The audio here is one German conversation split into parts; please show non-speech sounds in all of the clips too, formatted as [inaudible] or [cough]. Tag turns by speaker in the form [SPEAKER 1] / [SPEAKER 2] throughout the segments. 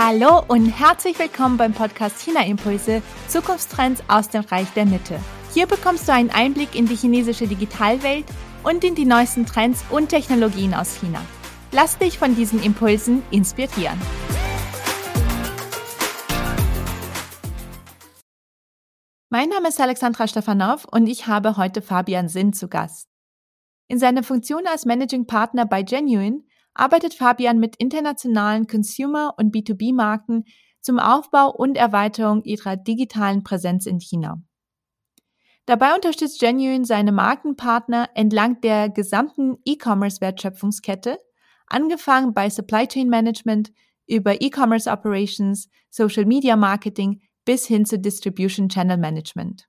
[SPEAKER 1] Hallo und herzlich willkommen beim Podcast China Impulse Zukunftstrends aus dem Reich der Mitte. Hier bekommst du einen Einblick in die chinesische Digitalwelt und in die neuesten Trends und Technologien aus China. Lass dich von diesen Impulsen inspirieren. Mein Name ist Alexandra Stefanov und ich habe heute Fabian Sinn zu Gast. In seiner Funktion als Managing Partner bei Genuine arbeitet Fabian mit internationalen Consumer- und B2B-Marken zum Aufbau und Erweiterung ihrer digitalen Präsenz in China. Dabei unterstützt Genuine seine Markenpartner entlang der gesamten E-Commerce-Wertschöpfungskette, angefangen bei Supply Chain Management über E-Commerce Operations, Social Media Marketing bis hin zu Distribution Channel Management.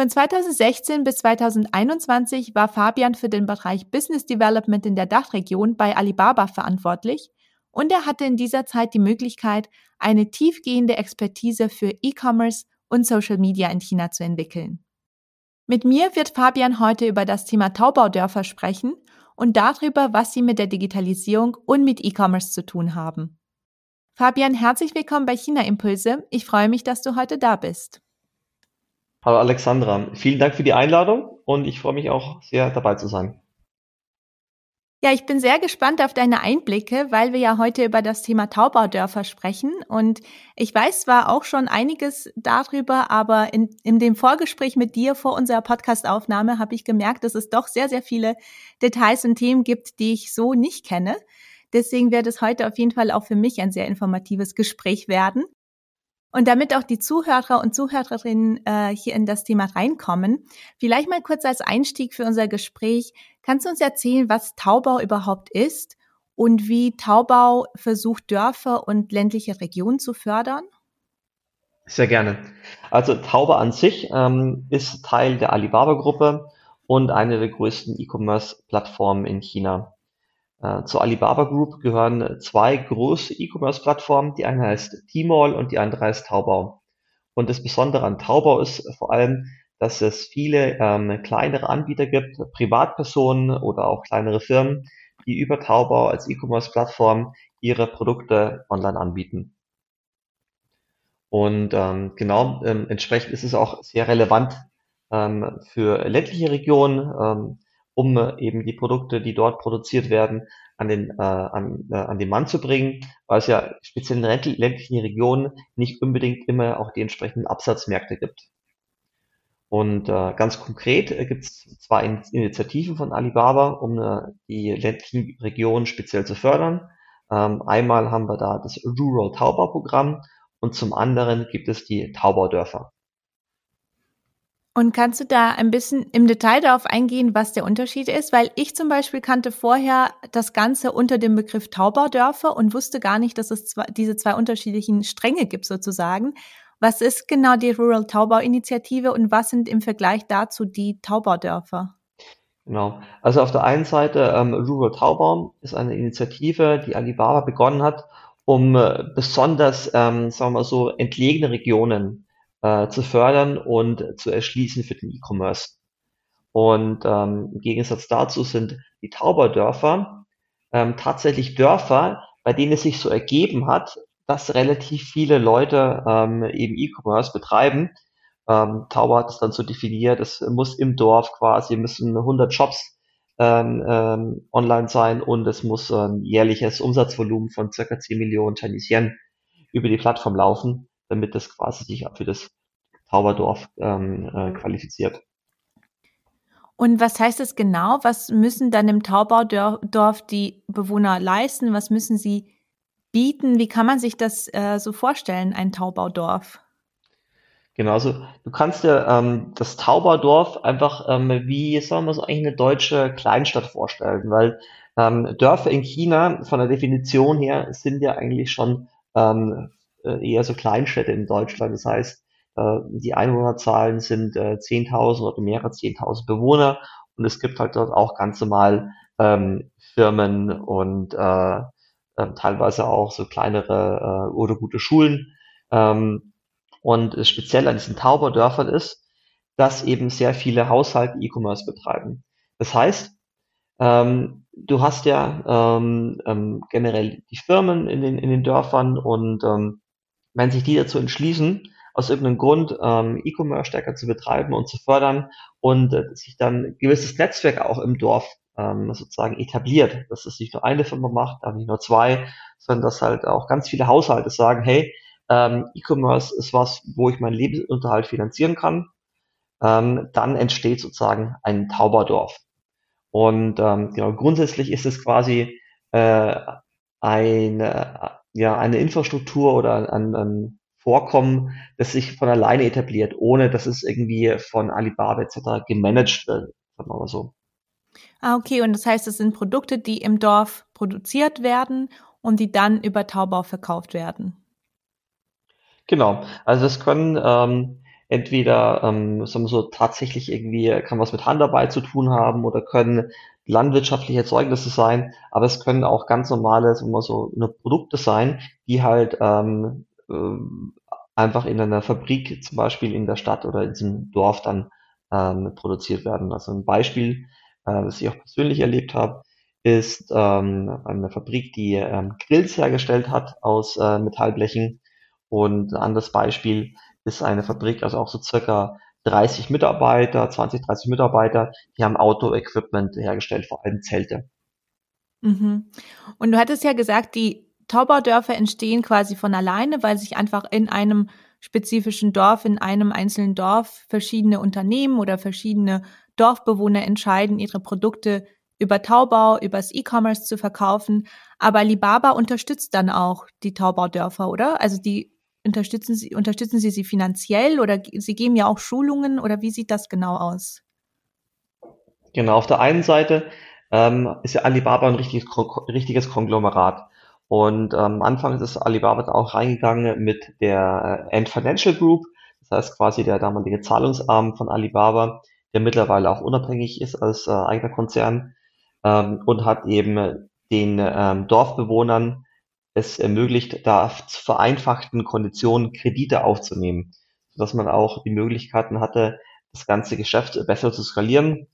[SPEAKER 1] Von 2016 bis 2021 war Fabian für den Bereich Business Development in der Dachregion bei Alibaba verantwortlich und er hatte in dieser Zeit die Möglichkeit, eine tiefgehende Expertise für E-Commerce und Social Media in China zu entwickeln. Mit mir wird Fabian heute über das Thema Taubaudörfer sprechen und darüber, was sie mit der Digitalisierung und mit E-Commerce zu tun haben. Fabian, herzlich willkommen bei China Impulse. Ich freue mich, dass du heute da bist.
[SPEAKER 2] Hallo Alexandra, vielen Dank für die Einladung und ich freue mich auch sehr dabei zu sein.
[SPEAKER 1] Ja, ich bin sehr gespannt auf deine Einblicke, weil wir ja heute über das Thema Taubaudörfer sprechen. Und ich weiß zwar auch schon einiges darüber, aber in, in dem Vorgespräch mit dir vor unserer Podcastaufnahme habe ich gemerkt, dass es doch sehr, sehr viele Details und Themen gibt, die ich so nicht kenne. Deswegen wird es heute auf jeden Fall auch für mich ein sehr informatives Gespräch werden. Und damit auch die Zuhörer und Zuhörerinnen äh, hier in das Thema reinkommen, vielleicht mal kurz als Einstieg für unser Gespräch, kannst du uns erzählen, was Taubau überhaupt ist und wie Taubau versucht, Dörfer und ländliche Regionen zu fördern?
[SPEAKER 2] Sehr gerne. Also Taubau an sich ähm, ist Teil der Alibaba-Gruppe und eine der größten E-Commerce-Plattformen in China. Äh, zur Alibaba Group gehören zwei große E-Commerce-Plattformen. Die eine heißt Tmall und die andere heißt Taobao. Und das Besondere an Taobao ist vor allem, dass es viele ähm, kleinere Anbieter gibt, Privatpersonen oder auch kleinere Firmen, die über Taobao als E-Commerce-Plattform ihre Produkte online anbieten. Und ähm, genau ähm, entsprechend ist es auch sehr relevant ähm, für ländliche Regionen. Ähm, um eben die Produkte, die dort produziert werden, an den, äh, an, äh, an den Mann zu bringen, weil es ja speziell in ländlichen Regionen nicht unbedingt immer auch die entsprechenden Absatzmärkte gibt. Und äh, ganz konkret äh, gibt es zwei In Initiativen von Alibaba, um äh, die ländlichen Regionen speziell zu fördern. Ähm, einmal haben wir da das Rural Taubau-Programm und zum anderen gibt es die Taubaudörfer.
[SPEAKER 1] Und kannst du da ein bisschen im Detail darauf eingehen, was der Unterschied ist? Weil ich zum Beispiel kannte vorher das Ganze unter dem Begriff Taubaudörfer und wusste gar nicht, dass es zwei, diese zwei unterschiedlichen Stränge gibt sozusagen. Was ist genau die Rural Taubau-Initiative und was sind im Vergleich dazu die Taubaudörfer?
[SPEAKER 2] Genau. Also auf der einen Seite ähm, Rural Taubau ist eine Initiative, die Alibaba begonnen hat, um äh, besonders, ähm, sagen wir mal so, entlegene Regionen äh, zu fördern und zu erschließen für den E-Commerce. Und ähm, im Gegensatz dazu sind die Tauberdörfer ähm, tatsächlich Dörfer, bei denen es sich so ergeben hat, dass relativ viele Leute ähm, eben E-Commerce betreiben. Ähm, Tauber hat es dann so definiert, es muss im Dorf quasi, müssen 100 Shops ähm, ähm, online sein und es muss ein jährliches Umsatzvolumen von circa 10 Millionen Chinese Yen über die Plattform laufen damit das quasi sich für das Tauberdorf ähm, äh, qualifiziert.
[SPEAKER 1] Und was heißt das genau? Was müssen dann im Taubaudorf die Bewohner leisten? Was müssen sie bieten? Wie kann man sich das äh, so vorstellen, ein Taubaudorf?
[SPEAKER 2] Genau, also du kannst dir ähm, das Taubaudorf einfach ähm, wie, sagen wir so, eigentlich eine deutsche Kleinstadt vorstellen, weil ähm, Dörfer in China von der Definition her sind ja eigentlich schon ähm, äh, eher so Kleinstädte in Deutschland. Das heißt, äh, die Einwohnerzahlen sind äh, 10.000 oder mehrere 10.000 Bewohner und es gibt halt dort auch ganz normal ähm, Firmen und äh, äh, teilweise auch so kleinere äh, oder gute Schulen. Ähm, und speziell an diesen Tauberdörfern ist, dass eben sehr viele Haushalte E-Commerce betreiben. Das heißt, Ähm, du hast ja ähm, ähm, generell die Firmen in den, in den Dörfern und ähm, wenn sich die dazu entschließen, aus irgendeinem Grund ähm, E-Commerce stärker zu betreiben und zu fördern und äh, sich dann ein gewisses Netzwerk auch im Dorf ähm, sozusagen etabliert, dass es nicht nur eine Firma macht, nicht nur zwei, sondern dass halt auch ganz viele Haushalte sagen, hey, ähm, E-Commerce ist was, wo ich meinen Lebensunterhalt finanzieren kann, ähm, dann entsteht sozusagen ein Tauberdorf. Und ähm, genau, grundsätzlich ist es quasi äh, eine, ja, eine Infrastruktur oder ein, ein Vorkommen, das sich von alleine etabliert, ohne dass es irgendwie von Alibaba etc. gemanagt wird, sagen wir mal so.
[SPEAKER 1] Ah, okay. Und das heißt, es sind Produkte, die im Dorf produziert werden und die dann über Taubau verkauft werden.
[SPEAKER 2] Genau. Also das können ähm, entweder ähm, sagen wir so tatsächlich irgendwie kann was mit Handarbeit zu tun haben oder können landwirtschaftliche Erzeugnisse sein, aber es können auch ganz normale, sagen so, eine Produkte sein, die halt ähm, ähm, einfach in einer Fabrik, zum Beispiel in der Stadt oder in diesem Dorf dann ähm, produziert werden. Also ein Beispiel, äh, das ich auch persönlich erlebt habe, ist ähm, eine Fabrik, die ähm, Grills hergestellt hat aus äh, Metallblechen. Und ein anderes Beispiel ist eine Fabrik, also auch so circa 30 Mitarbeiter, 20, 30 Mitarbeiter, die haben Auto-Equipment hergestellt, vor allem Zelte.
[SPEAKER 1] Mhm. Und du hattest ja gesagt, die Taubaudörfer entstehen quasi von alleine, weil sich einfach in einem spezifischen Dorf, in einem einzelnen Dorf verschiedene Unternehmen oder verschiedene Dorfbewohner entscheiden, ihre Produkte über Taubau, übers E-Commerce zu verkaufen. Aber Alibaba unterstützt dann auch die Taubaudörfer, oder? Also die unterstützen sie, unterstützen sie sie finanziell oder sie geben ja auch Schulungen oder wie sieht das genau aus?
[SPEAKER 2] Genau, auf der einen Seite ähm, ist ja Alibaba ein richtiges, richtiges Konglomerat. Und ähm, am Anfang ist Alibaba auch reingegangen mit der äh, Ant Financial Group, das heißt quasi der damalige Zahlungsarm von Alibaba, der mittlerweile auch unabhängig ist als äh, eigener Konzern ähm, und hat eben den ähm, Dorfbewohnern es ermöglicht, da zu vereinfachten Konditionen Kredite aufzunehmen, sodass man auch die Möglichkeiten hatte, das ganze Geschäft besser zu skalieren,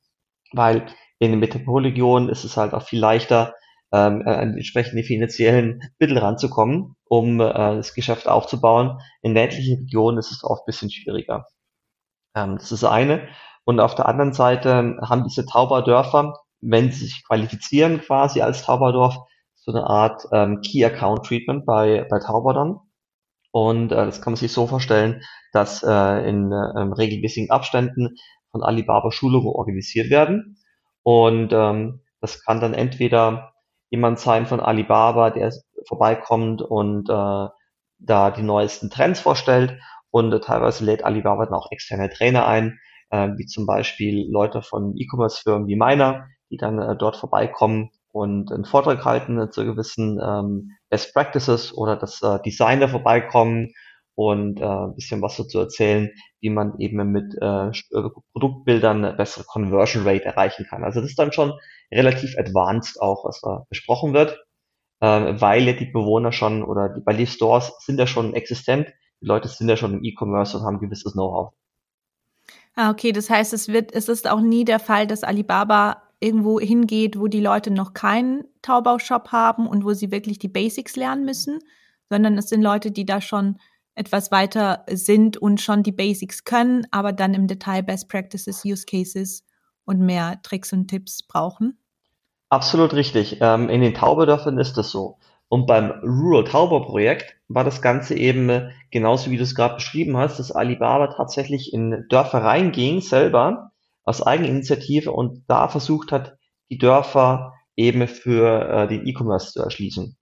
[SPEAKER 2] weil in den Metropolregionen ist es halt auch viel leichter, ähm, äh, an entsprechende finanziellen Mittel ranzukommen, um äh, das Geschäft aufzubauen. In ländlichen Regionen ist es oft ein bisschen schwieriger. Ähm, das ist eine. Und auf der anderen Seite haben diese Tauberdörfer, wenn sie sich qualifizieren quasi als Tauberdorf, so eine Art ähm, Key Account Treatment bei, bei Tauber dann. Und äh, das kann man sich so vorstellen, dass äh, in äh, regelmäßigen Abständen von Alibaba Schulungen organisiert werden. Und ähm, das kann dann entweder jemand sein von Alibaba, der vorbeikommt und äh, da die neuesten Trends vorstellt. Und äh, teilweise lädt Alibaba dann auch externe Trainer ein, äh, wie zum Beispiel Leute von E-Commerce-Firmen wie meiner, die dann äh, dort vorbeikommen und einen Vortrag halten zu gewissen ähm, Best Practices oder dass äh, Designer vorbeikommen und äh, ein bisschen was dazu erzählen, wie man eben mit äh, äh, Produktbildern eine bessere Conversion Rate erreichen kann. Also das ist dann schon relativ advanced auch, was da besprochen wird, äh, weil ja die Bewohner schon oder die, weil die Stores sind ja schon existent, die Leute sind ja schon im E-Commerce und haben gewisses Know-how.
[SPEAKER 1] Ah, okay, das heißt, es wird, es ist auch nie der Fall, dass Alibaba irgendwo hingeht, wo die Leute noch keinen Taubau-Shop haben und wo sie wirklich die Basics lernen müssen, sondern es sind Leute, die da schon etwas weiter sind und schon die Basics können, aber dann im Detail Best Practices, Use Cases und mehr Tricks und Tipps brauchen?
[SPEAKER 2] Absolut richtig. Ähm, in den Tauberdörfern ist das so. Und beim Rural Tauber Projekt war das Ganze eben äh, genauso wie du es gerade beschrieben hast, dass Alibaba tatsächlich in Dörfer reinging selber aus Eigeninitiative und da versucht hat, die Dörfer eben für äh, den E-Commerce zu erschließen.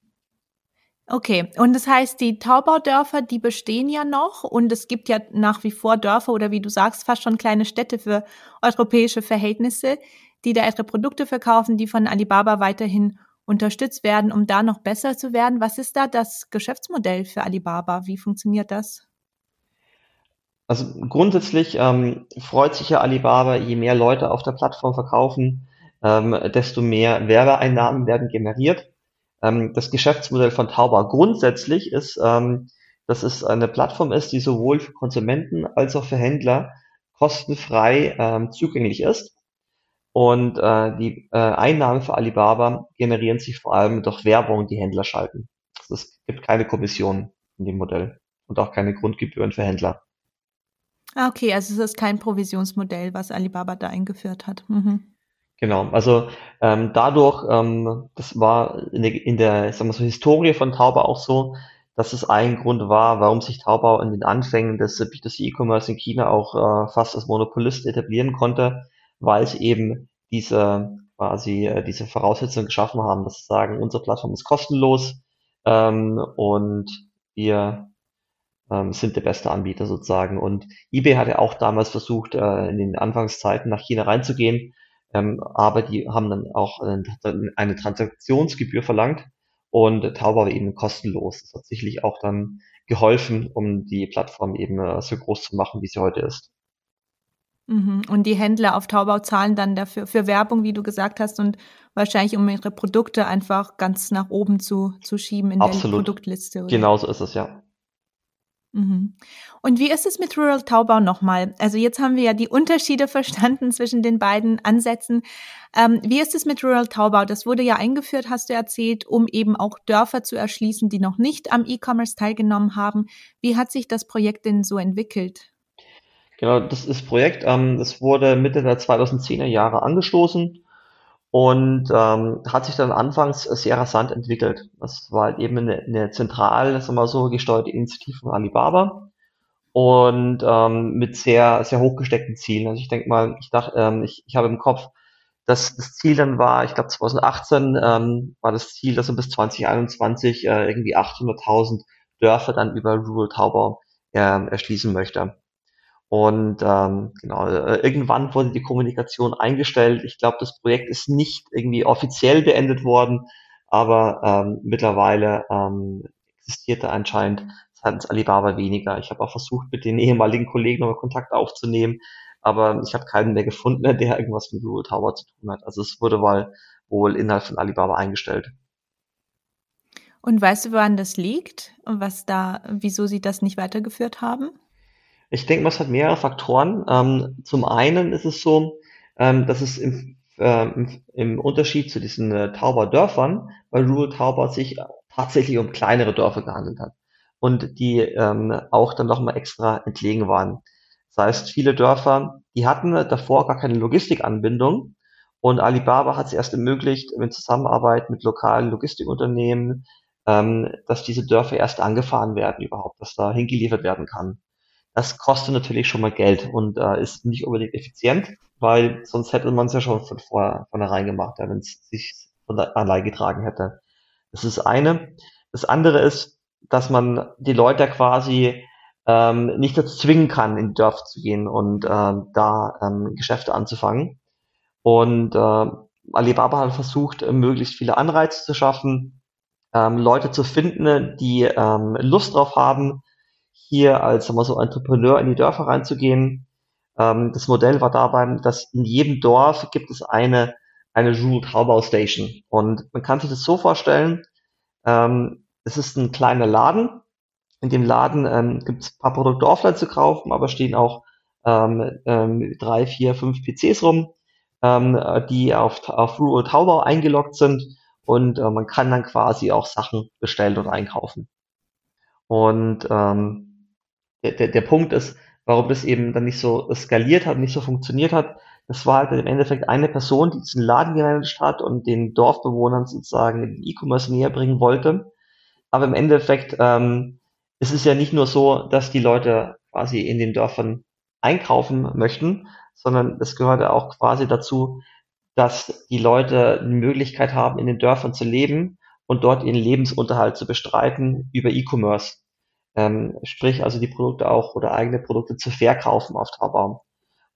[SPEAKER 1] Okay, und das heißt, die Taubaudörfer, die bestehen ja noch und es gibt ja nach wie vor Dörfer oder wie du sagst, fast schon kleine Städte für europäische Verhältnisse, die da ihre Produkte verkaufen, die von Alibaba weiterhin unterstützt werden, um da noch besser zu werden. Was ist da das Geschäftsmodell für Alibaba? Wie funktioniert das?
[SPEAKER 2] Also grundsätzlich ähm, freut sich ja Alibaba, je mehr Leute auf der Plattform verkaufen, ähm, desto mehr Werbeeinnahmen werden generiert. Ähm, das Geschäftsmodell von Tauber grundsätzlich ist, ähm, dass es eine Plattform ist, die sowohl für Konsumenten als auch für Händler kostenfrei ähm, zugänglich ist. Und äh, die äh, Einnahmen für Alibaba generieren sich vor allem durch Werbung, die Händler schalten. Also es gibt keine Kommission in dem Modell und auch keine Grundgebühren für Händler.
[SPEAKER 1] Ah, okay, also es ist kein Provisionsmodell, was Alibaba da eingeführt hat. Mhm.
[SPEAKER 2] Genau, also ähm, dadurch, ähm, das war in der, in der sagen wir so, Historie von Taobao auch so, dass es ein Grund war, warum sich Taobao in den Anfängen des B2C-E-Commerce in China auch äh, fast als Monopolist etablieren konnte, weil es eben diese quasi äh, diese Voraussetzungen geschaffen haben, dass sie sagen, unsere Plattform ist kostenlos ähm, und wir ähm, sind der beste Anbieter sozusagen. Und eBay hatte auch damals versucht, äh, in den Anfangszeiten nach China reinzugehen, ähm, aber die haben dann auch eine Transaktionsgebühr verlangt und Taobao war eben kostenlos. Das hat sicherlich auch dann geholfen, um die Plattform eben äh, so groß zu machen, wie sie heute ist.
[SPEAKER 1] Mhm. Und die Händler auf Taobao zahlen dann dafür für Werbung, wie du gesagt hast, und wahrscheinlich um ihre Produkte einfach ganz nach oben zu, zu schieben in
[SPEAKER 2] Absolut.
[SPEAKER 1] der Produktliste.
[SPEAKER 2] Oder? Genauso ist es, ja.
[SPEAKER 1] Mhm. Und wie ist es mit Rural Taubau nochmal? Also jetzt haben wir ja die Unterschiede [laughs] verstanden zwischen den beiden Ansätzen. Ähm, wie ist es mit Rural Taubau? Das wurde ja eingeführt, hast du erzählt, um eben auch Dörfer zu erschließen, die noch nicht am E-Commerce teilgenommen haben. Wie hat sich das Projekt denn so entwickelt?
[SPEAKER 2] Genau, das ist Projekt, ähm, das wurde Mitte der 2010er Jahre angestoßen und ähm, hat sich dann anfangs sehr rasant entwickelt. Das war halt eben eine, eine zentral, sagen wir so, gesteuerte Initiative von Alibaba und ähm, mit sehr, sehr hochgesteckten Zielen. Also ich denke mal, ich dachte, ähm, ich, ich habe im Kopf, dass das Ziel dann war, ich glaube 2018 ähm, war das Ziel, dass man bis 2021 äh, irgendwie 800.000 Dörfer dann über Rural Taubau äh, erschließen möchte. Und ähm, genau, äh, irgendwann wurde die Kommunikation eingestellt. Ich glaube, das Projekt ist nicht irgendwie offiziell beendet worden, aber ähm, mittlerweile ähm, existierte anscheinend seitens Alibaba weniger. Ich habe auch versucht, mit den ehemaligen Kollegen nochmal Kontakt aufzunehmen, aber ich habe keinen mehr gefunden, [laughs] der irgendwas mit Google Tower zu tun hat. Also es wurde mal wohl innerhalb von Alibaba eingestellt.
[SPEAKER 1] Und weißt du, woran das liegt und was da, wieso sie das nicht weitergeführt haben?
[SPEAKER 2] Ich denke mal, es hat mehrere Faktoren. Ähm, zum einen ist es so, ähm, dass es im, äh, im, Unterschied zu diesen äh, Tauber-Dörfern bei Rural Tauber sich tatsächlich um kleinere Dörfer gehandelt hat und die ähm, auch dann nochmal extra entlegen waren. Das heißt, viele Dörfer, die hatten davor gar keine Logistikanbindung und Alibaba hat es erst ermöglicht, in Zusammenarbeit mit lokalen Logistikunternehmen, ähm, dass diese Dörfer erst angefahren werden überhaupt, dass da hingeliefert werden kann. Das kostet natürlich schon mal Geld und äh, ist nicht unbedingt effizient, weil sonst hätte man es ja schon von vorher vornherein gemacht, ja, wenn es sich von der allein getragen hätte. Das ist eine. Das andere ist, dass man die Leute quasi ähm, nicht dazu zwingen kann, in die Dörfer zu gehen und ähm, da ähm, Geschäfte anzufangen. Und äh, Alibaba hat versucht, möglichst viele Anreize zu schaffen, ähm, Leute zu finden, die ähm, Lust drauf haben, hier als sagen wir so Entrepreneur in die Dörfer reinzugehen. Ähm, das Modell war dabei, dass in jedem Dorf gibt es eine eine Rural Taubau Station und man kann sich das so vorstellen. Ähm, es ist ein kleiner Laden. In dem Laden ähm, gibt es ein paar Produkte offline zu kaufen, aber stehen auch ähm, ähm, drei, vier, fünf PCs rum, ähm, die auf, auf Rural Taubau eingeloggt sind und äh, man kann dann quasi auch Sachen bestellen und einkaufen. Und ähm, der, der, der Punkt ist, warum das eben dann nicht so skaliert hat, nicht so funktioniert hat, das war halt im Endeffekt eine Person, die diesen Laden gemanagt hat und den Dorfbewohnern sozusagen den E-Commerce näher bringen wollte. Aber im Endeffekt ähm, ist es ja nicht nur so, dass die Leute quasi in den Dörfern einkaufen möchten, sondern es gehört auch quasi dazu, dass die Leute die Möglichkeit haben, in den Dörfern zu leben und dort ihren Lebensunterhalt zu bestreiten über E-Commerce ähm, sprich also die Produkte auch oder eigene Produkte zu verkaufen auf Taobao.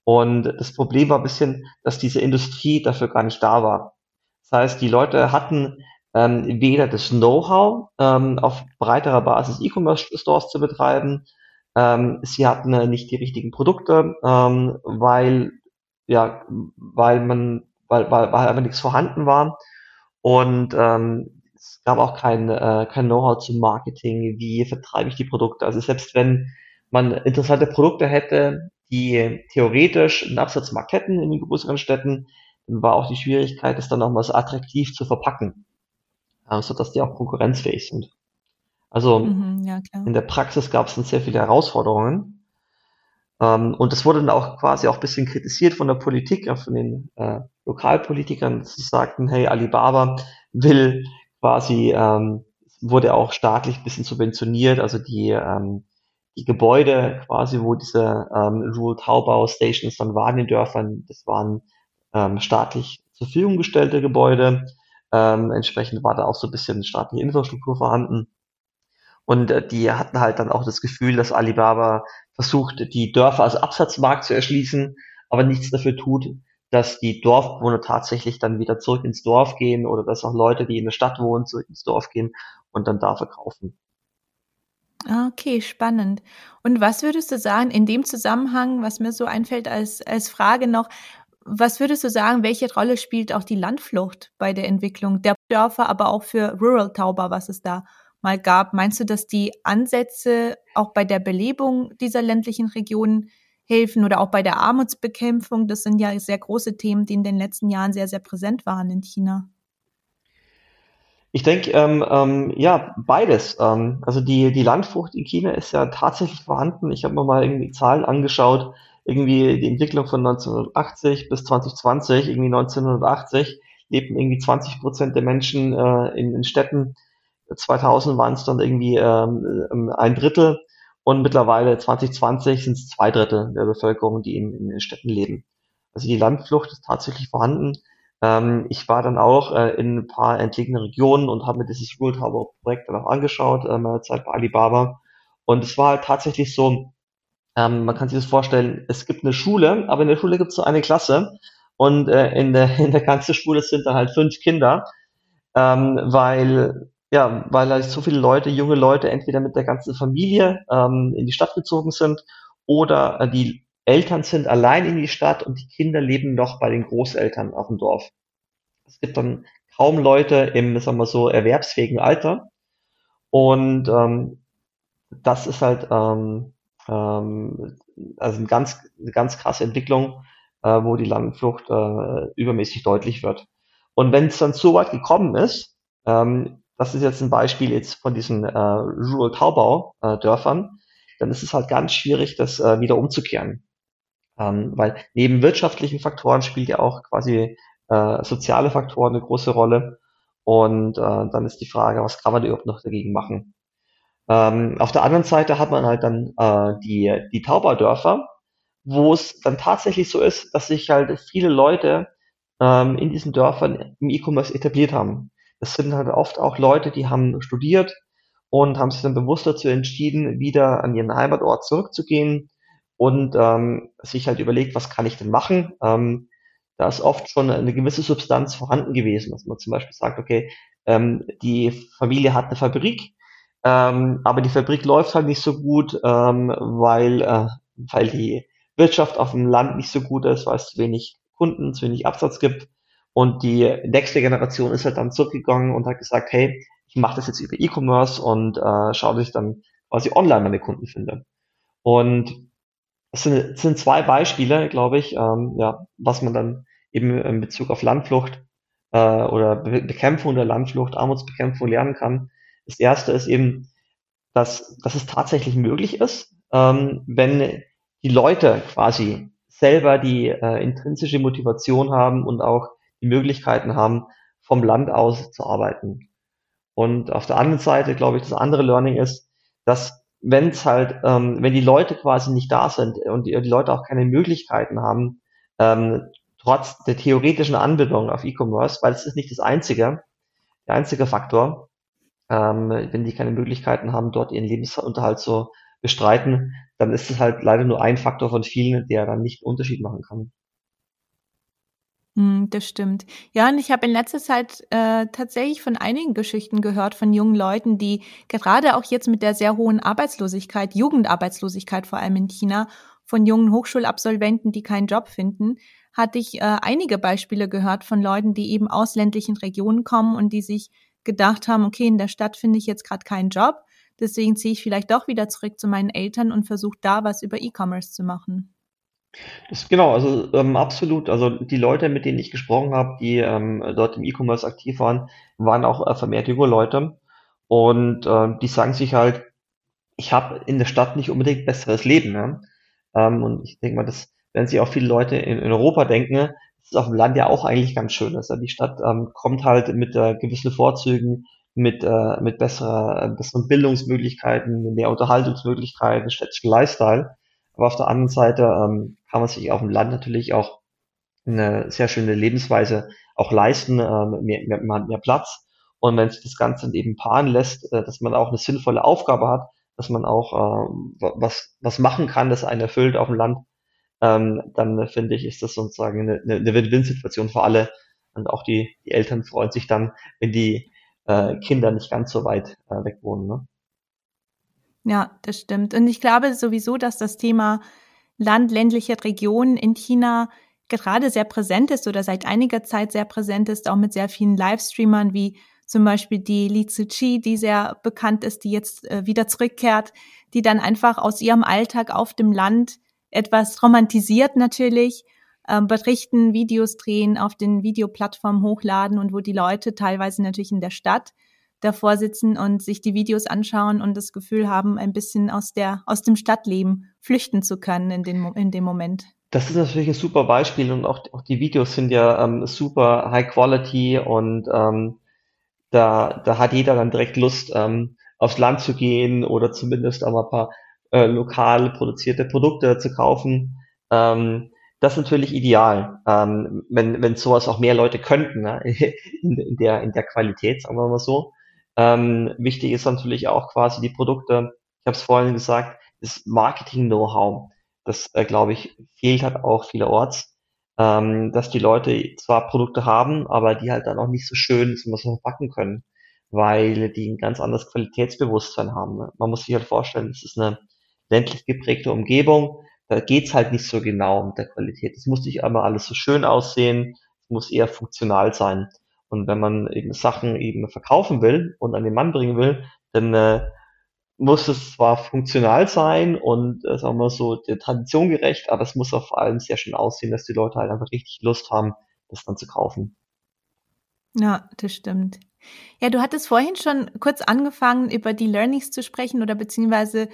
[SPEAKER 2] Und das Problem war ein bisschen, dass diese Industrie dafür gar nicht da war. Das heißt, die Leute hatten ähm, weder das Know-how, ähm, auf breiterer Basis E-Commerce-Stores zu betreiben, ähm, sie hatten äh, nicht die richtigen Produkte, ähm, weil ja, weil man, weil, weil, weil einfach nichts vorhanden war. Und ähm, es gab auch kein, äh, kein Know-how zum Marketing, wie vertreibe ich die Produkte. Also selbst wenn man interessante Produkte hätte, die theoretisch einen Absatzmarkt hätten in den größeren Städten, war auch die Schwierigkeit, es dann nochmals attraktiv zu verpacken, äh, sodass die auch konkurrenzfähig sind. Also mhm, ja, in der Praxis gab es dann sehr viele Herausforderungen. Ähm, und das wurde dann auch quasi auch ein bisschen kritisiert von der Politik, von den äh, Lokalpolitikern, die sagten, hey, Alibaba will quasi, ähm, wurde auch staatlich ein bisschen subventioniert, also die, ähm, die Gebäude quasi, wo diese ähm, Rural Taubau Stations dann waren in Dörfern, das waren ähm, staatlich zur Verfügung gestellte Gebäude. Ähm, entsprechend war da auch so ein bisschen staatliche Infrastruktur vorhanden. Und äh, die hatten halt dann auch das Gefühl, dass Alibaba versucht, die Dörfer als Absatzmarkt zu erschließen, aber nichts dafür tut, dass die Dorfbewohner tatsächlich dann wieder zurück ins Dorf gehen oder dass auch Leute, die in der Stadt wohnen, zurück ins Dorf gehen und dann da verkaufen.
[SPEAKER 1] Ah, okay, spannend. Und was würdest du sagen in dem Zusammenhang, was mir so einfällt als, als Frage noch, was würdest du sagen, welche Rolle spielt auch die Landflucht bei der Entwicklung der Dörfer, aber auch für Rural Tauber, was es da mal gab. Meinst du, dass die Ansätze auch bei der Belebung dieser ländlichen Regionen helfen oder auch bei der Armutsbekämpfung? Das sind ja sehr große Themen, die in den letzten Jahren sehr, sehr präsent waren in China.
[SPEAKER 2] Ich denke, ähm, ähm, ja, beides. Ähm, also die, die Landfrucht in China ist ja tatsächlich vorhanden. Ich habe mir mal irgendwie Zahlen angeschaut, irgendwie die Entwicklung von 1980 bis 2020, irgendwie 1980 lebten irgendwie 20 Prozent der Menschen äh, in, in Städten 2000 waren es dann irgendwie ähm, ähm, ein Drittel und mittlerweile 2020 sind es zwei Drittel der Bevölkerung, die in, in den Städten leben. Also die Landflucht ist tatsächlich vorhanden. Ähm, ich war dann auch äh, in ein paar entlegenen Regionen und habe mir dieses Rural Tower Projekt dann auch angeschaut, äh, meiner Zeit bei Alibaba. Und es war halt tatsächlich so, ähm, man kann sich das vorstellen, es gibt eine Schule, aber in der Schule gibt es nur eine Klasse und äh, in, der, [laughs] in der ganzen Schule sind dann halt fünf Kinder, ähm, weil ja, weil halt so viele Leute, junge Leute, entweder mit der ganzen Familie ähm, in die Stadt gezogen sind oder äh, die Eltern sind allein in die Stadt und die Kinder leben noch bei den Großeltern auf dem Dorf. Es gibt dann kaum Leute im, sagen wir so, erwerbsfähigen Alter. Und ähm, das ist halt ähm, ähm, also eine ganz, eine ganz krasse Entwicklung, äh, wo die Landflucht äh, übermäßig deutlich wird. Und wenn es dann so weit gekommen ist, ähm, das ist jetzt ein Beispiel jetzt von diesen äh, Rural Taubau-Dörfern, äh, dann ist es halt ganz schwierig, das äh, wieder umzukehren. Ähm, weil neben wirtschaftlichen Faktoren spielt ja auch quasi äh, soziale Faktoren eine große Rolle. Und äh, dann ist die Frage, was kann man überhaupt noch dagegen machen? Ähm, auf der anderen Seite hat man halt dann äh, die, die Tauberdörfer, wo es dann tatsächlich so ist, dass sich halt viele Leute ähm, in diesen Dörfern im E-Commerce etabliert haben. Das sind halt oft auch Leute, die haben studiert und haben sich dann bewusst dazu entschieden, wieder an ihren Heimatort zurückzugehen und ähm, sich halt überlegt, was kann ich denn machen? Ähm, da ist oft schon eine gewisse Substanz vorhanden gewesen, dass man zum Beispiel sagt, okay, ähm, die Familie hat eine Fabrik, ähm, aber die Fabrik läuft halt nicht so gut, ähm, weil, äh, weil die Wirtschaft auf dem Land nicht so gut ist, weil es zu wenig Kunden, zu wenig Absatz gibt. Und die nächste Generation ist halt dann zurückgegangen und hat gesagt, hey, ich mache das jetzt über E-Commerce und äh, schaue, dass ich dann quasi online meine Kunden finde. Und es sind, es sind zwei Beispiele, glaube ich, ähm, ja, was man dann eben in Bezug auf Landflucht äh, oder Be Bekämpfung der Landflucht, Armutsbekämpfung lernen kann. Das erste ist eben, dass, dass es tatsächlich möglich ist, ähm, wenn die Leute quasi selber die äh, intrinsische Motivation haben und auch die Möglichkeiten haben, vom Land aus zu arbeiten. Und auf der anderen Seite, glaube ich, das andere Learning ist, dass wenn es halt, ähm, wenn die Leute quasi nicht da sind und die, die Leute auch keine Möglichkeiten haben, ähm, trotz der theoretischen Anbindung auf E-Commerce, weil es ist nicht das einzige, der einzige Faktor, ähm, wenn die keine Möglichkeiten haben, dort ihren Lebensunterhalt zu bestreiten, dann ist es halt leider nur ein Faktor von vielen, der dann nicht Unterschied machen kann.
[SPEAKER 1] Hm, das stimmt. Ja, und ich habe in letzter Zeit äh, tatsächlich von einigen Geschichten gehört von jungen Leuten, die gerade auch jetzt mit der sehr hohen Arbeitslosigkeit, Jugendarbeitslosigkeit vor allem in China, von jungen Hochschulabsolventen, die keinen Job finden, hatte ich äh, einige Beispiele gehört von Leuten, die eben aus ländlichen Regionen kommen und die sich gedacht haben, okay, in der Stadt finde ich jetzt gerade keinen Job, deswegen ziehe ich vielleicht doch wieder zurück zu meinen Eltern und versuche da was über E-Commerce zu machen.
[SPEAKER 2] Das, genau, also ähm, absolut. Also die Leute, mit denen ich gesprochen habe, die ähm, dort im E-Commerce aktiv waren, waren auch äh, vermehrt junge Leute. Und äh, die sagen sich halt, ich habe in der Stadt nicht unbedingt besseres Leben. Ne? Ähm, und ich denke mal, das werden sich auch viele Leute in, in Europa denken, ne? ist auf dem Land ja auch eigentlich ganz schön. Also die Stadt ähm, kommt halt mit äh, gewissen Vorzügen, mit, äh, mit besserer, äh, besseren Bildungsmöglichkeiten, mehr Unterhaltungsmöglichkeiten, städtischen Lifestyle. Aber auf der anderen Seite ähm, kann man sich auf dem Land natürlich auch eine sehr schöne Lebensweise auch leisten, ähm, mehr, mehr, man hat mehr Platz. Und wenn sich das Ganze dann eben paaren lässt, äh, dass man auch eine sinnvolle Aufgabe hat, dass man auch äh, was, was machen kann, das einen erfüllt auf dem Land, ähm, dann finde ich, ist das sozusagen eine, eine Win-Win-Situation für alle. Und auch die, die Eltern freuen sich dann, wenn die äh, Kinder nicht ganz so weit äh, weg wohnen. Ne?
[SPEAKER 1] Ja, das stimmt. Und ich glaube sowieso, dass das Thema Land, ländliche Regionen in China gerade sehr präsent ist oder seit einiger Zeit sehr präsent ist, auch mit sehr vielen Livestreamern wie zum Beispiel die Li Ziqi, die sehr bekannt ist, die jetzt äh, wieder zurückkehrt, die dann einfach aus ihrem Alltag auf dem Land etwas romantisiert natürlich, äh, berichten, Videos drehen, auf den Videoplattformen hochladen und wo die Leute teilweise natürlich in der Stadt davor sitzen und sich die Videos anschauen und das Gefühl haben, ein bisschen aus der, aus dem Stadtleben flüchten zu können in, den, in dem Moment.
[SPEAKER 2] Das ist natürlich ein super Beispiel und auch, auch die Videos sind ja ähm, super high quality und ähm, da, da hat jeder dann direkt Lust, ähm, aufs Land zu gehen oder zumindest auch mal ein paar äh, lokal produzierte Produkte zu kaufen. Ähm, das ist natürlich ideal, ähm, wenn, wenn sowas auch mehr Leute könnten, ne? [laughs] in, in, der, in der Qualität, sagen wir mal so. Ähm, wichtig ist natürlich auch quasi die Produkte, ich habe es vorhin gesagt, das Marketing-Know-how. Das, äh, glaube ich, fehlt halt auch vielerorts, ähm, dass die Leute zwar Produkte haben, aber die halt dann auch nicht so schön so verpacken können, weil die ein ganz anderes Qualitätsbewusstsein haben. Ne? Man muss sich halt vorstellen, es ist eine ländlich geprägte Umgebung, da geht's halt nicht so genau mit der Qualität. Es muss nicht einmal alles so schön aussehen, es muss eher funktional sein. Und wenn man eben Sachen eben verkaufen will und an den Mann bringen will, dann äh, muss es zwar funktional sein und äh, sagen wir so der Tradition gerecht, aber es muss auch vor allem sehr schön aussehen, dass die Leute halt einfach richtig Lust haben, das dann zu kaufen.
[SPEAKER 1] Ja, das stimmt. Ja, du hattest vorhin schon kurz angefangen, über die Learnings zu sprechen oder beziehungsweise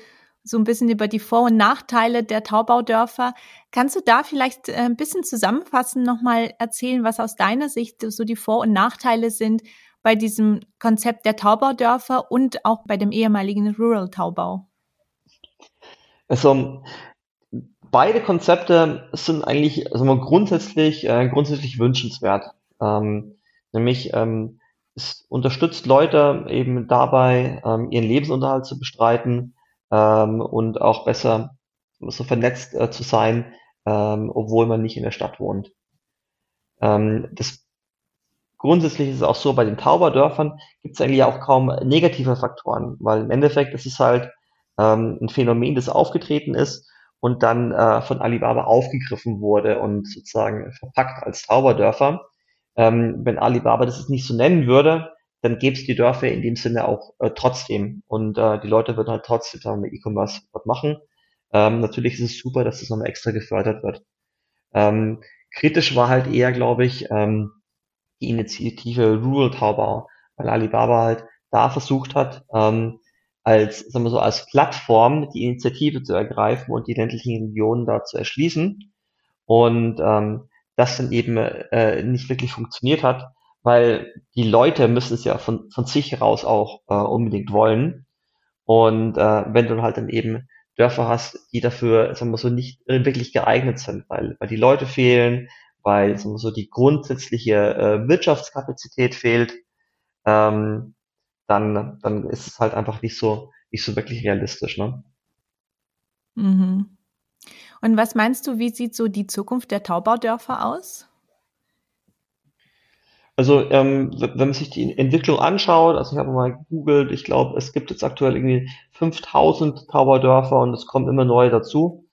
[SPEAKER 1] so ein bisschen über die Vor- und Nachteile der Taubaudörfer. Kannst du da vielleicht äh, ein bisschen zusammenfassen, nochmal erzählen, was aus deiner Sicht so die Vor- und Nachteile sind bei diesem Konzept der Taubaudörfer und auch bei dem ehemaligen Rural Taubau?
[SPEAKER 2] Also beide Konzepte sind eigentlich also grundsätzlich, äh, grundsätzlich wünschenswert. Ähm, nämlich ähm, es unterstützt Leute eben dabei, ähm, ihren Lebensunterhalt zu bestreiten ähm, und auch besser so vernetzt äh, zu sein, ähm, obwohl man nicht in der Stadt wohnt. Ähm, das grundsätzlich ist es auch so, bei den Tauberdörfern gibt es eigentlich auch kaum negative Faktoren, weil im Endeffekt ist es halt ähm, ein Phänomen, das aufgetreten ist und dann äh, von Alibaba aufgegriffen wurde und sozusagen verpackt als Tauberdörfer. Ähm, wenn Alibaba das nicht so nennen würde, dann gäbe es die Dörfer in dem Sinne auch äh, trotzdem. Und äh, die Leute würden halt trotzdem sagen E-Commerce dort machen. Ähm, natürlich ist es super, dass das nochmal extra gefördert wird. Ähm, kritisch war halt eher, glaube ich, ähm, die Initiative Rural Taobao, weil Alibaba halt da versucht hat, ähm, als, sagen wir so, als Plattform die Initiative zu ergreifen und die ländlichen Regionen da zu erschließen. Und ähm, das dann eben äh, nicht wirklich funktioniert hat, weil die Leute müssen es ja von, von sich heraus auch äh, unbedingt wollen. Und äh, wenn du halt dann eben Dörfer hast, die dafür, sagen wir so, nicht wirklich geeignet sind, weil, weil die Leute fehlen, weil sagen wir so die grundsätzliche äh, Wirtschaftskapazität fehlt, ähm, dann, dann ist es halt einfach nicht so, nicht so wirklich realistisch, ne?
[SPEAKER 1] Mhm. Und was meinst du, wie sieht so die Zukunft der Taubaudörfer aus?
[SPEAKER 2] Also ähm, wenn man sich die Entwicklung anschaut, also ich habe mal gegoogelt, ich glaube, es gibt jetzt aktuell irgendwie 5000 Tauberdörfer und es kommen immer neue dazu.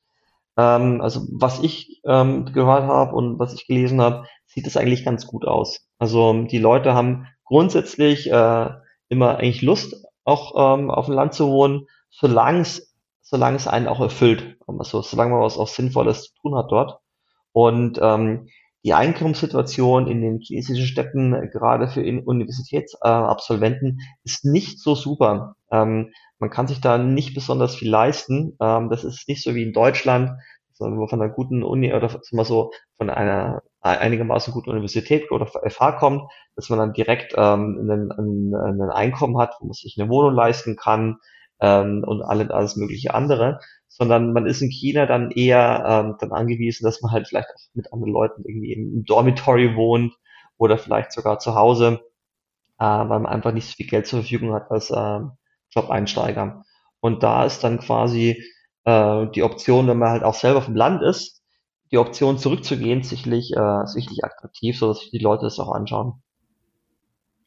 [SPEAKER 2] Ähm, also was ich ähm, gehört habe und was ich gelesen habe, sieht es eigentlich ganz gut aus. Also die Leute haben grundsätzlich äh, immer eigentlich Lust, auch ähm, auf dem Land zu wohnen, solange es solange es einen auch erfüllt. Also, solange man was auch Sinnvolles zu tun hat dort. Und ähm, die Einkommenssituation in den chinesischen Städten, äh, gerade für Universitätsabsolventen, ist nicht so super. Ähm, man kann sich da nicht besonders viel leisten. Ähm, das ist nicht so wie in Deutschland, sondern wo von einer guten Uni oder mal so von einer einigermaßen guten Universität oder FH kommt, dass man dann direkt ähm, ein, ein, ein Einkommen hat, wo man sich eine Wohnung leisten kann ähm, und alle, alles mögliche andere, sondern man ist in China dann eher ähm, dann angewiesen, dass man halt vielleicht auch mit anderen Leuten irgendwie im Dormitory wohnt oder vielleicht sogar zu Hause, äh, weil man einfach nicht so viel Geld zur Verfügung hat als äh, Job-Einsteiger. Und da ist dann quasi äh, die Option, wenn man halt auch selber vom Land ist, die Option zurückzugehen, sicherlich, äh, sicherlich attraktiv, so dass sich die Leute das auch anschauen.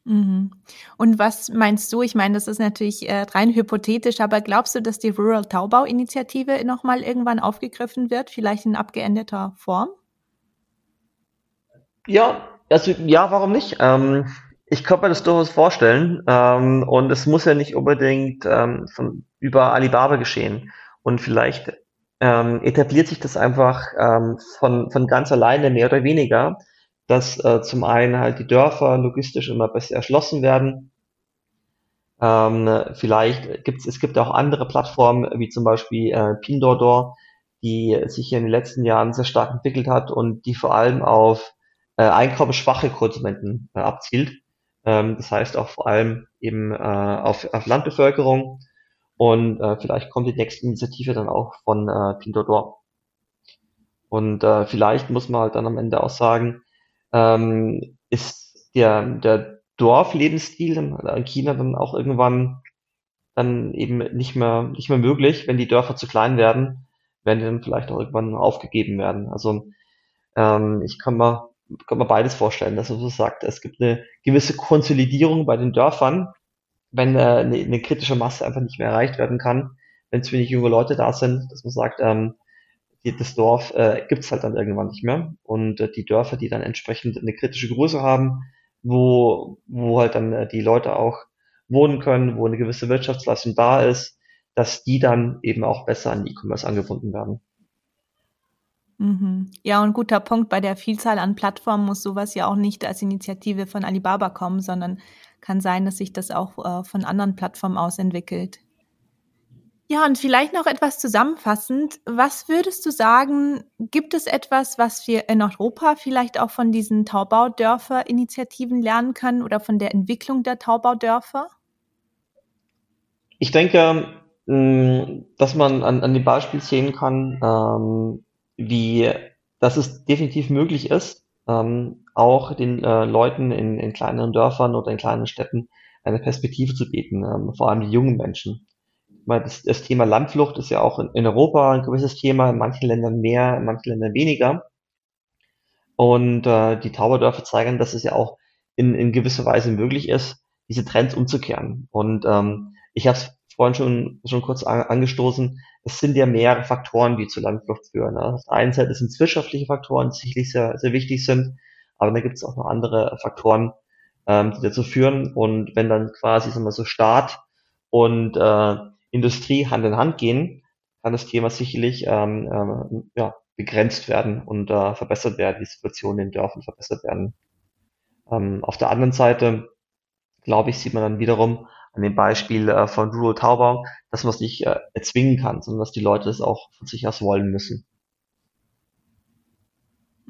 [SPEAKER 1] Mhm. Und was meinst du? Ich meine, das ist natürlich äh, rein hypothetisch, aber glaubst du, dass die Rural Taubau-Initiative nochmal irgendwann aufgegriffen wird, vielleicht in abgeänderter Form?
[SPEAKER 2] Ja, also ja, warum nicht? Ähm, ich kann mir das durchaus vorstellen. Ähm, und es muss ja nicht unbedingt ähm, von, über Alibaba geschehen. Und vielleicht ähm, etabliert sich das einfach ähm, von, von ganz alleine mehr oder weniger, dass äh, zum einen halt die Dörfer logistisch immer besser erschlossen werden. Ähm, vielleicht gibt es, gibt auch andere Plattformen, wie zum Beispiel äh, Pinduoduo, die sich in den letzten Jahren sehr stark entwickelt hat und die vor allem auf äh, einkommensschwache Konsumenten äh, abzielt. Ähm, das heißt auch vor allem eben äh, auf, auf Landbevölkerung. Und äh, vielleicht kommt die nächste Initiative dann auch von äh, Pinduoduo. Und äh, vielleicht muss man halt dann am Ende auch sagen, ähm, ist der, der Dorflebensstil in China dann auch irgendwann dann eben nicht mehr, nicht mehr möglich, wenn die Dörfer zu klein werden, werden die dann vielleicht auch irgendwann aufgegeben werden. Also ähm, ich kann mir, kann mir beides vorstellen, dass man so sagt, es gibt eine gewisse Konsolidierung bei den Dörfern, wenn äh, eine, eine kritische Masse einfach nicht mehr erreicht werden kann, wenn zu wenig junge Leute da sind, dass man sagt, ähm, die, das Dorf äh, gibt es halt dann irgendwann nicht mehr. Und äh, die Dörfer, die dann entsprechend eine kritische Größe haben, wo, wo halt dann äh, die Leute auch wohnen können, wo eine gewisse Wirtschaftsleistung da ist, dass die dann eben auch besser an E-Commerce angebunden werden.
[SPEAKER 1] Mhm. Ja, und guter Punkt. Bei der Vielzahl an Plattformen muss sowas ja auch nicht als Initiative von Alibaba kommen, sondern kann sein, dass sich das auch äh, von anderen Plattformen aus entwickelt. Ja, und vielleicht noch etwas zusammenfassend. Was würdest du sagen, gibt es etwas, was wir in Europa vielleicht auch von diesen Taubaudörfer-Initiativen lernen können oder von der Entwicklung der Taubaudörfer?
[SPEAKER 2] Ich denke, mm, dass man an, an dem Beispiel sehen kann, ähm, wie, dass es definitiv möglich ist, ähm, auch den äh, Leuten in, in kleineren Dörfern oder in kleinen Städten eine Perspektive zu bieten, ähm, vor allem die jungen Menschen weil das, das Thema Landflucht ist ja auch in, in Europa ein gewisses Thema, in manchen Ländern mehr, in manchen Ländern weniger. Und äh, die Tauberdörfer zeigen, dass es ja auch in, in gewisser Weise möglich ist, diese Trends umzukehren. Und ähm, ich habe es vorhin schon, schon kurz an, angestoßen, es sind ja mehrere Faktoren, die zur Landflucht führen. Ne? Auf der einen Seite sind es wirtschaftliche Faktoren, die sicherlich sehr, sehr wichtig sind, aber dann gibt es auch noch andere Faktoren, ähm, die dazu führen. Und wenn dann quasi sagen wir so Staat und äh, Industrie Hand in Hand gehen, kann das Thema sicherlich ähm, ähm, ja, begrenzt werden und äh, verbessert werden, die Situation in den Dörfern verbessert werden. Ähm, auf der anderen Seite, glaube ich, sieht man dann wiederum an dem Beispiel äh, von Rural Taubau, dass man es nicht äh, erzwingen kann, sondern dass die Leute es auch von sich aus wollen müssen.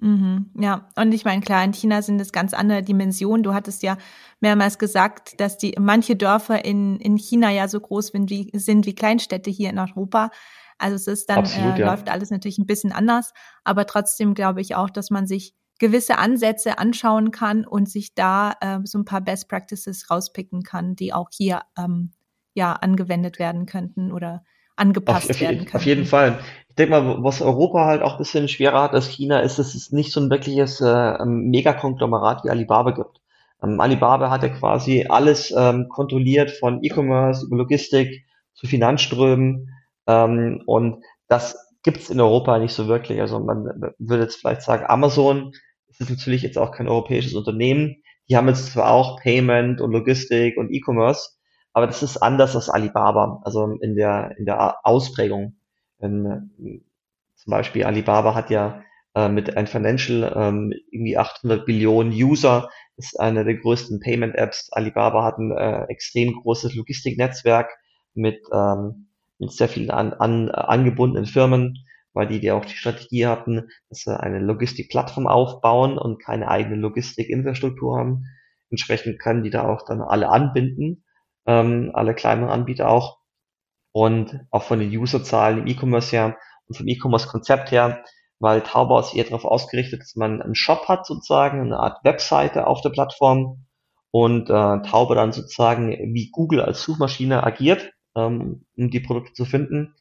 [SPEAKER 1] Mhm, ja, und ich meine, klar, in China sind es ganz andere Dimensionen. Du hattest ja mehrmals gesagt, dass die manche Dörfer in, in China ja so groß sind wie, sind wie Kleinstädte hier in Europa. Also es ist dann, Absolut, äh, ja. läuft alles natürlich ein bisschen anders, aber trotzdem glaube ich auch, dass man sich gewisse Ansätze anschauen kann und sich da äh, so ein paar Best Practices rauspicken kann, die auch hier ähm, ja angewendet werden könnten oder angepasst
[SPEAKER 2] auf,
[SPEAKER 1] werden können.
[SPEAKER 2] Auf jeden Fall. Ich denke mal, was Europa halt auch ein bisschen schwerer hat als China, ist, dass es nicht so ein wirkliches äh, Megakonglomerat wie Alibaba gibt. Ähm, Alibaba hat ja quasi alles ähm, kontrolliert von E-Commerce über Logistik zu Finanzströmen ähm, und das gibt's in Europa nicht so wirklich. Also man würde jetzt vielleicht sagen, Amazon ist natürlich jetzt auch kein europäisches Unternehmen. Die haben jetzt zwar auch Payment und Logistik und E-Commerce, aber das ist anders als Alibaba, also in der, in der Ausprägung. Wenn, zum Beispiel Alibaba hat ja äh, mit ein Financial ähm, irgendwie 800 Billionen User, ist eine der größten Payment-Apps. Alibaba hat ein äh, extrem großes Logistiknetzwerk mit, ähm, mit sehr vielen an, an, angebundenen Firmen, weil die, die auch die Strategie hatten, dass sie eine Logistikplattform aufbauen und keine eigene Logistikinfrastruktur haben. Entsprechend können die da auch dann alle anbinden, ähm, alle kleineren Anbieter auch. Und auch von den Userzahlen im E-Commerce her und vom E-Commerce-Konzept her, weil Taobao ist eher darauf ausgerichtet, dass man einen Shop hat sozusagen, eine Art Webseite auf der Plattform und äh, Taobao dann sozusagen wie Google als Suchmaschine agiert, ähm, um die Produkte zu finden.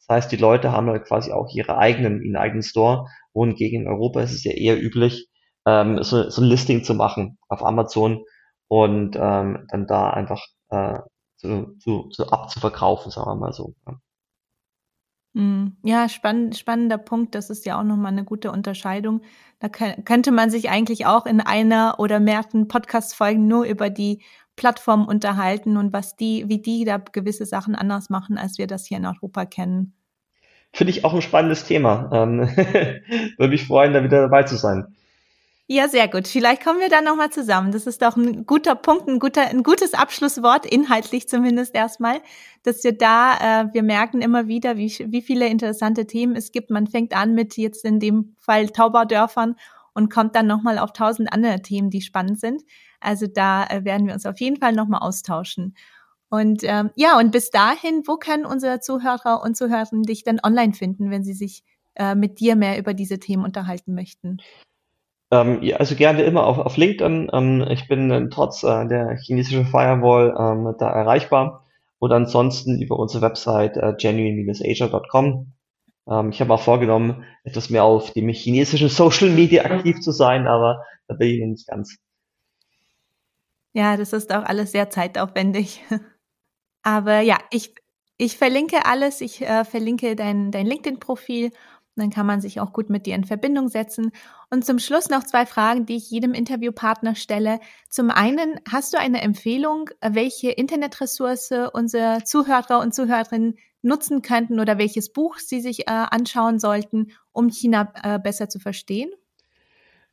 [SPEAKER 2] Das heißt, die Leute haben dann quasi auch ihre eigenen, ihren eigenen Store, wohingegen in Europa ist es ja eher üblich, ähm, so, so ein Listing zu machen auf Amazon und ähm, dann da einfach äh, zu, zu, zu abzuverkaufen, sagen wir mal so. Ja.
[SPEAKER 1] Hm, ja, spann spannender Punkt. Das ist ja auch nochmal eine gute Unterscheidung. Da könnte man sich eigentlich auch in einer oder mehreren Podcast-Folgen nur über die Plattform unterhalten und was die, wie die da gewisse Sachen anders machen, als wir das hier in Europa kennen.
[SPEAKER 2] Finde ich auch ein spannendes Thema. Ähm, [laughs] würde mich freuen, da wieder dabei zu sein.
[SPEAKER 1] Ja, sehr gut. Vielleicht kommen wir dann nochmal zusammen. Das ist doch ein guter Punkt, ein, guter, ein gutes Abschlusswort, inhaltlich zumindest erstmal, dass wir da, äh, wir merken immer wieder, wie, wie viele interessante Themen es gibt. Man fängt an mit jetzt in dem Fall Taubaudörfern und kommt dann nochmal auf tausend andere Themen, die spannend sind. Also da äh, werden wir uns auf jeden Fall nochmal austauschen. Und ähm, ja, und bis dahin, wo können unsere Zuhörer und Zuhörerinnen dich denn online finden, wenn sie sich äh, mit dir mehr über diese Themen unterhalten möchten?
[SPEAKER 2] Ähm, ja, also gerne immer auf, auf LinkedIn. Ähm, ich bin äh, trotz äh, der chinesischen Firewall ähm, da erreichbar. Und ansonsten über unsere Website äh, genuine-asia.com. Ähm, ich habe auch vorgenommen, etwas mehr auf dem chinesischen Social Media aktiv zu sein, aber da bin ich noch nicht ganz.
[SPEAKER 1] Ja, das ist auch alles sehr zeitaufwendig. [laughs] Aber ja, ich, ich verlinke alles. Ich äh, verlinke dein, dein LinkedIn-Profil dann kann man sich auch gut mit dir in Verbindung setzen. Und zum Schluss noch zwei Fragen, die ich jedem Interviewpartner stelle. Zum einen, hast du eine Empfehlung, welche Internetressource unsere Zuhörer und Zuhörerinnen nutzen könnten oder welches Buch sie sich äh, anschauen sollten, um China äh, besser zu verstehen?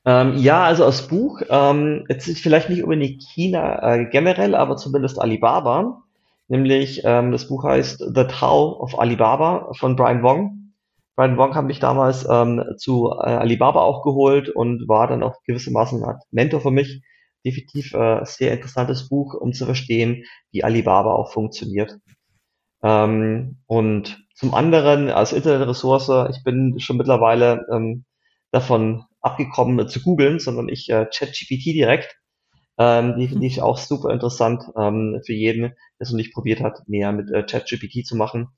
[SPEAKER 2] Ähm, ja, also als Buch, ähm, jetzt ist vielleicht nicht unbedingt China äh, generell, aber zumindest Alibaba. Nämlich ähm, das Buch heißt The Tao of Alibaba von Brian Wong. Brian Wong hat mich damals ähm, zu äh, Alibaba auch geholt und war dann auch gewissermaßen ein Mentor für mich. Definitiv äh, sehr interessantes Buch, um zu verstehen, wie Alibaba auch funktioniert. Ähm, und zum anderen als Internetressource, ich bin schon mittlerweile ähm, davon abgekommen zu googeln, sondern ich äh, ChatGPT direkt. Ähm, definitiv auch super interessant ähm, für jeden, der es noch nicht probiert hat, mehr mit äh, ChatGPT zu machen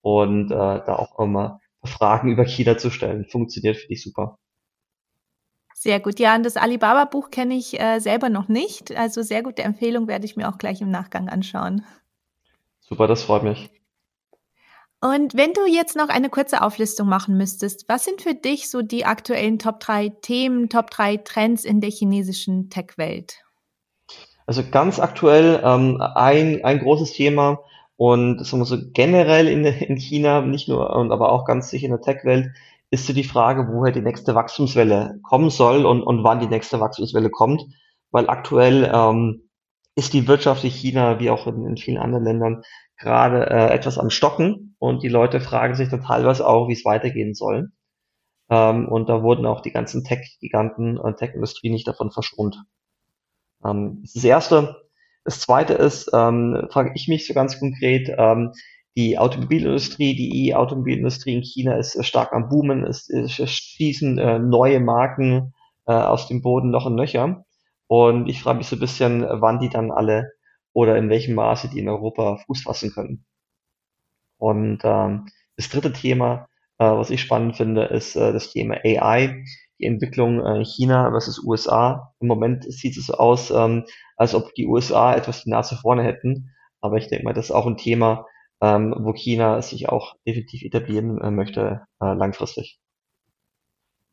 [SPEAKER 2] und äh, da auch immer Fragen über China zu stellen. Funktioniert, finde ich super.
[SPEAKER 1] Sehr gut. Ja, und das Alibaba-Buch kenne ich äh, selber noch nicht. Also sehr gute Empfehlung, werde ich mir auch gleich im Nachgang anschauen.
[SPEAKER 2] Super, das freut mich.
[SPEAKER 1] Und wenn du jetzt noch eine kurze Auflistung machen müsstest, was sind für dich so die aktuellen Top 3 Themen, Top 3 Trends in der chinesischen Tech-Welt?
[SPEAKER 2] Also ganz aktuell ähm, ein, ein großes Thema, und so generell in, in China, nicht nur, aber auch ganz sicher in der Tech-Welt, ist so die Frage, woher die nächste Wachstumswelle kommen soll und, und wann die nächste Wachstumswelle kommt. Weil aktuell ähm, ist die Wirtschaft in China, wie auch in, in vielen anderen Ländern, gerade äh, etwas am Stocken und die Leute fragen sich dann teilweise auch, wie es weitergehen soll. Ähm, und da wurden auch die ganzen Tech-Giganten und Tech-Industrie nicht davon verschont. Ähm, das erste, das zweite ist, ähm, frage ich mich so ganz konkret, ähm, die Automobilindustrie, die E-Automobilindustrie in China ist stark am Boomen, es, es schießen äh, neue Marken äh, aus dem Boden noch und nöcher. Und ich frage mich so ein bisschen, wann die dann alle oder in welchem Maße die in Europa Fuß fassen können. Und ähm, das dritte Thema, äh, was ich spannend finde, ist äh, das Thema AI die Entwicklung äh, China versus USA. Im Moment sieht es so aus, ähm, als ob die USA etwas die Nase vorne hätten. Aber ich denke mal, das ist auch ein Thema, ähm, wo China sich auch definitiv etablieren äh, möchte äh, langfristig.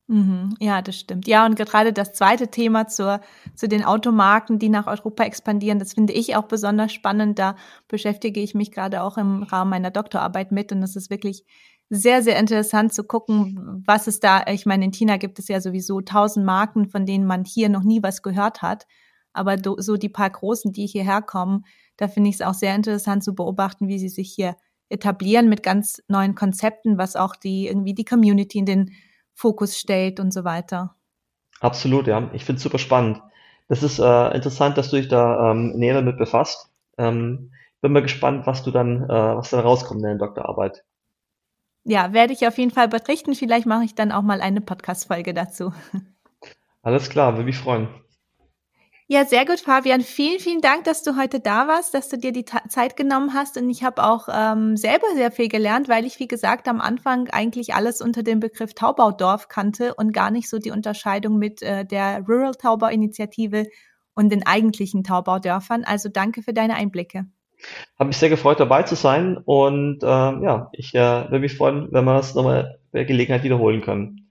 [SPEAKER 1] Mhm. Ja, das stimmt. Ja, und gerade das zweite Thema zur, zu den Automarken, die nach Europa expandieren, das finde ich auch besonders spannend. Da beschäftige ich mich gerade auch im Rahmen meiner Doktorarbeit mit und es ist wirklich sehr, sehr interessant zu gucken, was es da, ich meine, in China gibt es ja sowieso tausend Marken, von denen man hier noch nie was gehört hat. Aber so die paar großen, die hierher kommen, da finde ich es auch sehr interessant zu beobachten, wie sie sich hier etablieren mit ganz neuen Konzepten, was auch die irgendwie die Community in den Fokus stellt und so weiter.
[SPEAKER 2] Absolut, ja. Ich finde es super spannend. Das ist äh, interessant, dass du dich da ähm, näher damit befasst. Ähm, bin mal gespannt, was du dann, äh, was dann rauskommt in deiner Doktorarbeit.
[SPEAKER 1] Ja, werde ich auf jeden Fall berichten. Vielleicht mache ich dann auch mal eine Podcast-Folge dazu.
[SPEAKER 2] Alles klar, würde mich freuen.
[SPEAKER 1] Ja, sehr gut, Fabian. Vielen, vielen Dank, dass du heute da warst, dass du dir die Ta Zeit genommen hast. Und ich habe auch ähm, selber sehr viel gelernt, weil ich, wie gesagt, am Anfang eigentlich alles unter dem Begriff Taubaudorf kannte und gar nicht so die Unterscheidung mit äh, der Rural Taubau-Initiative und den eigentlichen Taubaudörfern. Also danke für deine Einblicke.
[SPEAKER 2] Habe mich sehr gefreut, dabei zu sein. Und äh, ja, ich äh, würde mich freuen, wenn wir das nochmal bei Gelegenheit wiederholen können.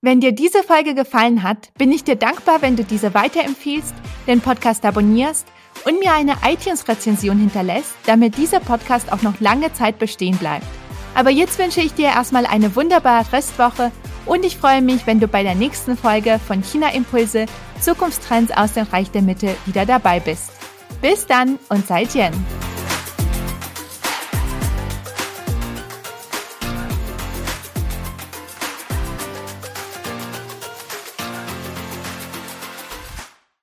[SPEAKER 1] Wenn dir diese Folge gefallen hat, bin ich dir dankbar, wenn du diese weiterempfiehlst, den Podcast abonnierst und mir eine iTunes-Rezension hinterlässt, damit dieser Podcast auch noch lange Zeit bestehen bleibt. Aber jetzt wünsche ich dir erstmal eine wunderbare Restwoche und ich freue mich, wenn du bei der nächsten Folge von China Impulse Zukunftstrends aus dem Reich der Mitte wieder dabei bist. Bis dann und seid Jen!